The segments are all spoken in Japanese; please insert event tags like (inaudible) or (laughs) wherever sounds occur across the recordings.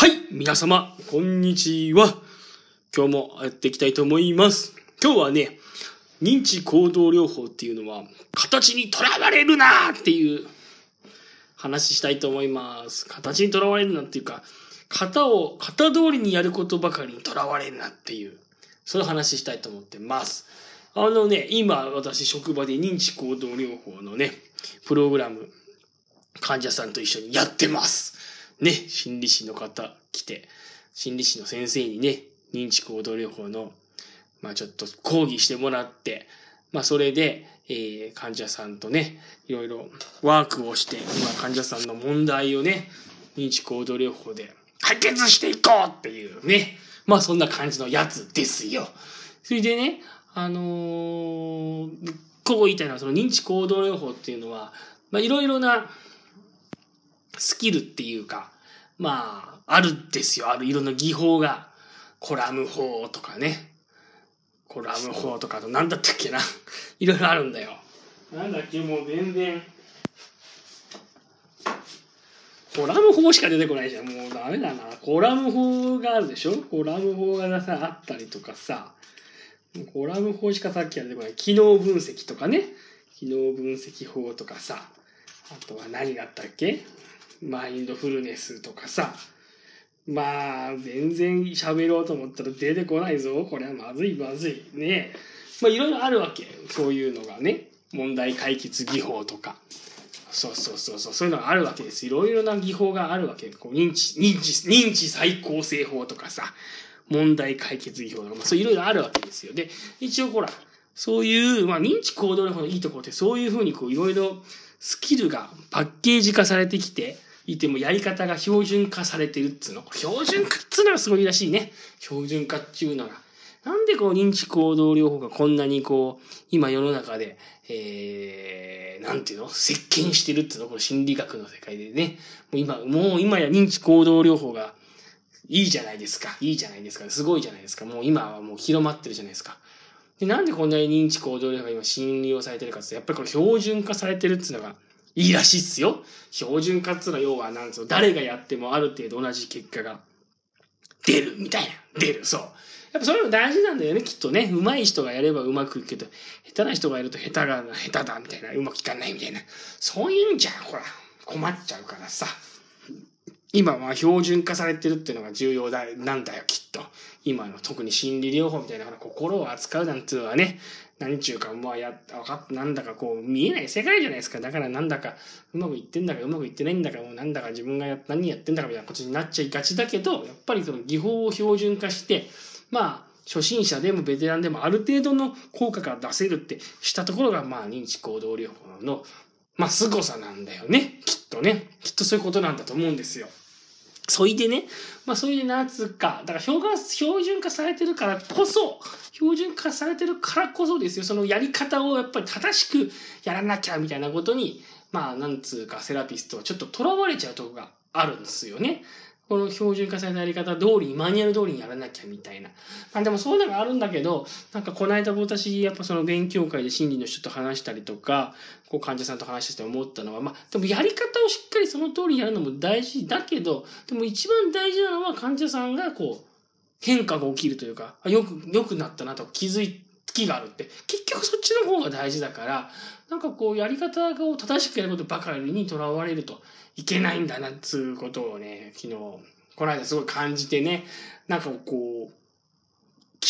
はい、皆様、こんにちは。今日もやっていきたいと思います。今日はね、認知行動療法っていうのは、形にとらわれるなっていう話したいと思います。形にとらわれるなっていうか、型を、型通りにやることばかりにとらわれるなっていう、そういう話したいと思ってます。あのね、今私職場で認知行動療法のね、プログラム、患者さんと一緒にやってます。ね、心理師の方来て、心理師の先生にね、認知行動療法の、まあちょっと講義してもらって、まあそれで、えー、患者さんとね、いろいろワークをして、今患者さんの問題をね、認知行動療法で解決していこうっていうね、まあそんな感じのやつですよ。それでね、あのー、こう言いたいのは、その認知行動療法っていうのは、まあいろいろなスキルっていうか、まあ、あるんですよ。あるいろんな技法が。コラム法とかね。コラム法とかと、なんだったっけな。(laughs) いろいろあるんだよ。なんだっけ、もう全然。コラム法しか出てこないじゃん。もうダメだな。コラム法があるでしょ？コラム法がさ、あったりとかさ。コラム法しかさっきは出てこない。機能分析とかね。機能分析法とかさ。あとは何があったっけ？マインドフルネスとかさ。まあ、全然喋ろうと思ったら出てこないぞ。これはまずいまずい。ねまあ、いろいろあるわけ。そういうのがね。問題解決技法とか。そうそうそうそう。そういうのがあるわけです。いろいろな技法があるわけ。こう認知、認知、認知再構成法とかさ。問題解決技法とか。まあ、そういろいろあるわけですよ。で、一応ほら、そういう、まあ、認知行動法のいいところって、そういうふうにこう、いろいろスキルがパッケージ化されてきて、いてもやり方が標準化されてるっつうの。標準化っつうのがすごいらしいね。標準化っていうのが。なんでこう認知行動療法がこんなにこう、今世の中で、えー、なんていうの？席巻してるっつうの？この心理学の世界でね。もう今、もう今や認知行動療法がいいじゃないですか。いいじゃないですか。すごいじゃないですか。もう今はもう広まってるじゃないですか。で、なんでこんなに認知行動療法が今信用されてるかってやっぱりこれ標準化されてるっつうのがいいらしいっすよ。標準化っつうのは要はなんつうの、誰がやってもある程度同じ結果が出るみたいな。出る、そう。やっぱそれも大事なんだよね、きっとね。上手い人がやればうまくいくけど、下手な人がやると下手が下手だみたいな、うまくいかないみたいな。そういうんじゃん、ほら、困っちゃうからさ。今は標準化されてるっていうのが重要だ、なんだよ、きっと。今の特に心理療法みたいな心を扱うなんていうのはね、何ちゅうか、まあや、わかっ、なんだかこう、見えない世界じゃないですか。だからなんだか、うまくいってんだか、うまくいってないんだか、もうなんだか自分がや、何やってんだかみたいなことになっちゃいがちだけど、やっぱりその技法を標準化して、まあ、初心者でもベテランでもある程度の効果が出せるってしたところが、まあ、認知行動療法の、まあ、凄さなんだよね。きっとね。きっとそういうことなんだと思うんですよ。そいでね、まあそれでなつうか、だから標が標準化されてるからこそ、標準化されてるからこそですよ、そのやり方をやっぱり正しくやらなきゃみたいなことに、まあなんつうかセラピストはちょっと囚われちゃうとこがあるんですよね。この標準化されたやり方通り、マニュアル通りにやらなきゃみたいな。まあでもそういうのがあるんだけど、なんかこの間私、やっぱその勉強会で心理の人と話したりとか、こう患者さんと話してて思ったのは、まあでもやり方をしっかりその通りにやるのも大事だけど、でも一番大事なのは患者さんがこう、変化が起きるというか、よく、良くなったなと気づい、気があるって。結局そっちの方が大事だから、なんかこう、やり方を正しくやることばかりにとらわれるといけないんだな、つうことをね、昨日、この間すごい感じてね、なんかこう、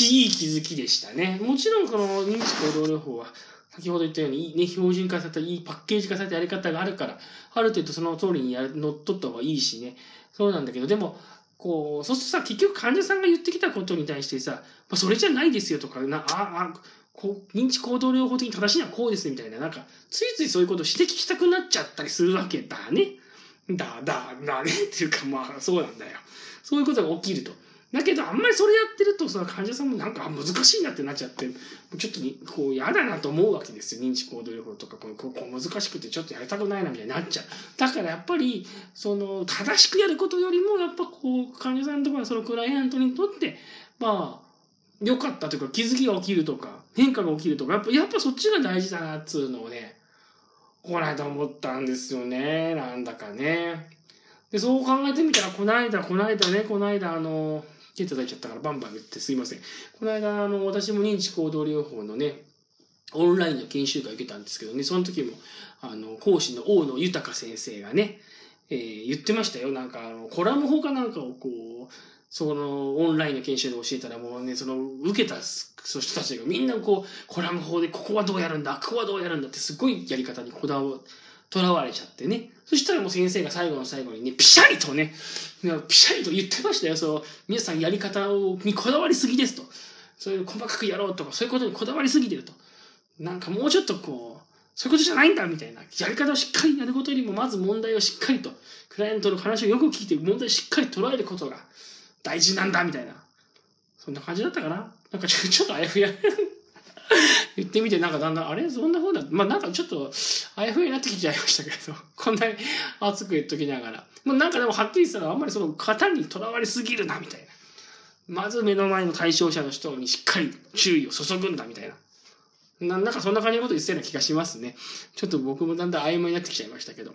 いい気づきでしたね。もちろんこの認知行動療法は、先ほど言ったように、ね、標準化されたいいパッケージ化されたやり方があるから、ある程度その通りにやる乗っ取った方がいいしね。そうなんだけど、でも、こう、そうするとさ、結局患者さんが言ってきたことに対してさ、まあ、それじゃないですよとか、な、あ、あ、こう、認知行動療法的に正しいのはこうですみたいな、なんか、ついついそういうことを指摘したくなっちゃったりするわけだね。だ、だ、だねっていうか、まあ、そうなんだよ。そういうことが起きると。だけど、あんまりそれやってると、その患者さんもなんか難しいなってなっちゃって、ちょっとに、こう、嫌だなと思うわけですよ。認知行動療法とか、こう、こう難しくてちょっとやりたくないなみたいになっちゃう。だからやっぱり、その、正しくやることよりも、やっぱこう、患者さんとか、そのクライアントにとって、まあ、良かったというか、気づきが起きるとか、変化が起きるとか、やっぱ、やっぱそっちが大事だな、っつうのをね、この間思ったんですよね。なんだかね。で、そう考えてみたら、この間、この間ね、この間、あの、手叩いちゃったからバンバン言ってすいません。この間、あの、私も認知行動療法のね、オンラインの研修会受けたんですけどね、その時も、あの、講師の大野豊先生がね、えー、言ってましたよ。なんか、あの、コラム法かなんかをこう、その、オンラインの研修で教えたらもうね、その、受けた人たちがみんなこう、コラム法でここはどうやるんだ、ここはどうやるんだってすごいやり方にこだわ、とらわれちゃってね。そしたらもう先生が最後の最後にね、ピシャリとね、ピシャリと言ってましたよ。そう、皆さんやり方をにこだわりすぎですと。そういう細かくやろうとか、そういうことにこだわりすぎてると。なんかもうちょっとこう、そういうことじゃないんだみたいな。やり方をしっかりやることよりも、まず問題をしっかりと、クライアントの話をよく聞いて、問題をしっかり捉えることが大事なんだみたいな。そんな感じだったかななんかちょっとあやふや (laughs) 言ってみて、なんかだんだん、あれ？そんな風だ。まあなんかちょっと、あやふやになってきちゃいましたけど、(laughs) こんなに熱く言っときながら。もうなんかでもはっきりしたら、あんまりその型にとらわれすぎるな、みたいな。まず目の前の対象者の人にしっかり注意を注ぐんだ、みたいな。ななんかそんな感じのこと言ってたような気がしますね。ちょっと僕もだんだん曖昧になってきちゃいましたけど。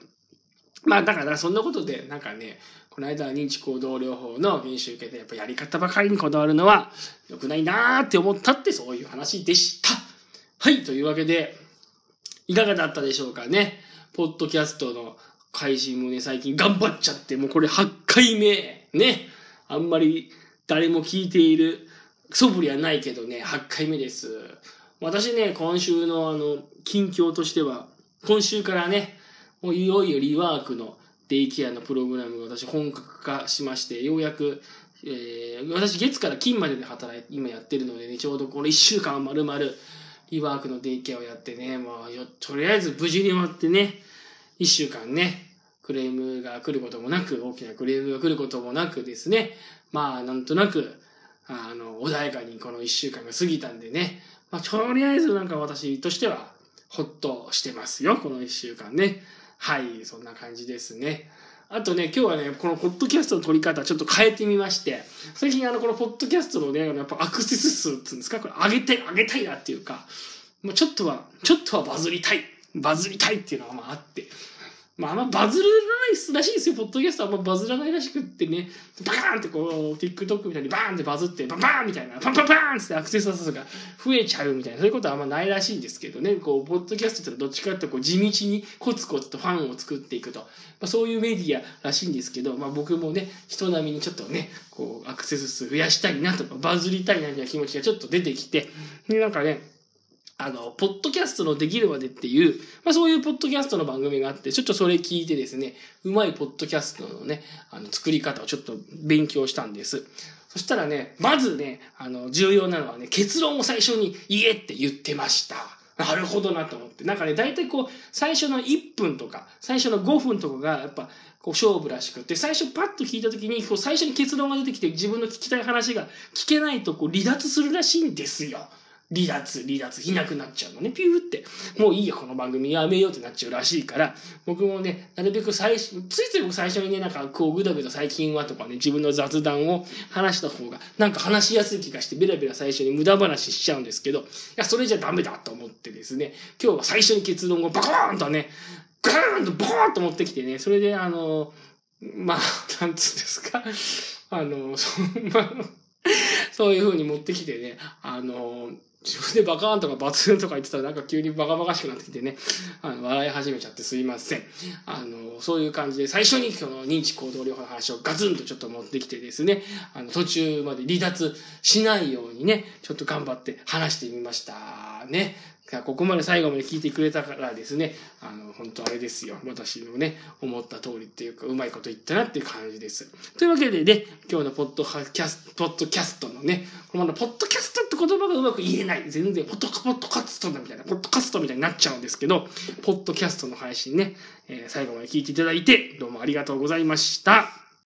まあだからそんなことで、なんかね、この間は認知行動療法の研修受けて、やっぱやり方ばかりにこだわるのは良くないなーって思ったってそういう話でした。はい、というわけで、いかがだったでしょうかね。ポッドキャストの配信もね、最近頑張っちゃって、もうこれ8回目。ね。あんまり誰も聞いている素振りはないけどね、8回目です。私ね、今週のあの、近況としては、今週からね、もういよいよリワークのデイケアのプログラムが私本格化しまして、ようやく、えー、私月から金までで働いて、今やってるのでね、ちょうどこの1週間まるまるリワークのデイケアをやってね、まあ、よ、とりあえず無事に終わってね、1週間ね、クレームが来ることもなく、大きなクレームが来ることもなくですね、まあ、なんとなく、あの、穏やかにこの1週間が過ぎたんでね、まあ、とりあえずなんか私としては、ほっとしてますよ、この1週間ね。はい、そんな感じですね。あとね、今日はね、このポッドキャストの撮り方ちょっと変えてみまして、最近あの、このポッドキャストのね、やっぱアクセス数っていうんですか、これ上げたい、上げたいなっていうか、もうちょっとは、ちょっとはバズりたい、バズりたいっていうのがまああって、まあ、あんまバズらないらしいですよ。ポッドキャストあんまバズらないらしくってね、バーンってこう、TikTok みたいにバーンってバズって、バンバーンみたいな、パンパンパーンってアクセス数が増えちゃうみたいな、そういうことはあんまないらしいんですけどね、こう、ポッドキャストってどっちかってこう地道にコツコツとファンを作っていくと、まあ、そういうメディアらしいんですけど、まあ僕もね、人並みにちょっとね、こう、アクセス数増やしたいなとか、バズりたいなみたいな気持ちがちょっと出てきて、で、なんかね、あの、ポッドキャストのできるまでっていう、まあそういうポッドキャストの番組があって、ちょっとそれ聞いてですね、うまいポッドキャストのね、あの、作り方をちょっと勉強したんです。そしたらね、まずね、あの、重要なのはね、結論を最初に言えって言ってました。なるほどなと思って。なんかね、大体こう、最初の1分とか、最初の5分とかが、やっぱ、こう、勝負らしくて、最初パッと聞いた時に、こう、最初に結論が出てきて、自分の聞きたい話が聞けないと、こう、離脱するらしいんですよ。離脱、離脱、いなくなっちゃうのね。ピューって。もういいや、この番組やめようってなっちゃうらしいから、僕もね、なるべく最初、ついつい僕最初にね、なんかこう、ぐだぐだ最近はとかね、自分の雑談を話した方が、なんか話しやすい気がして、ベラベラ最初に無駄話しちゃうんですけど、いや、それじゃダメだと思ってですね、今日は最初に結論をバコーンとね、ガーンとボーンと持ってきてね、それであの、まあ、なんつうんですか、あの、そまあ、そういう風に持ってきてね、あの、自分でバカーンとかバツンとか言ってたらなんか急にバカバカしくなってきてね、あの、笑い始めちゃってすいません。あの、そういう感じで最初にその認知行動療法の話をガツンとちょっと持ってきてですね、あの、途中まで離脱しないようにね、ちょっと頑張って話してみました。ね。ここまで最後まで聞いてくれたからですね、あの、本当あれですよ。私のね、思った通りっていうか、うまいこと言ったなっていう感じです。というわけでね、今日のポッドキャスト、ポッドキャストのね、このまだポッドキャストって言葉がうまく言えない。全然、ポッドポッドキャストだみたいな、ポッドキャストみたいになっちゃうんですけど、ポッドキャストの配信ね、えー、最後まで聞いていただいて、どうもありがとうございました。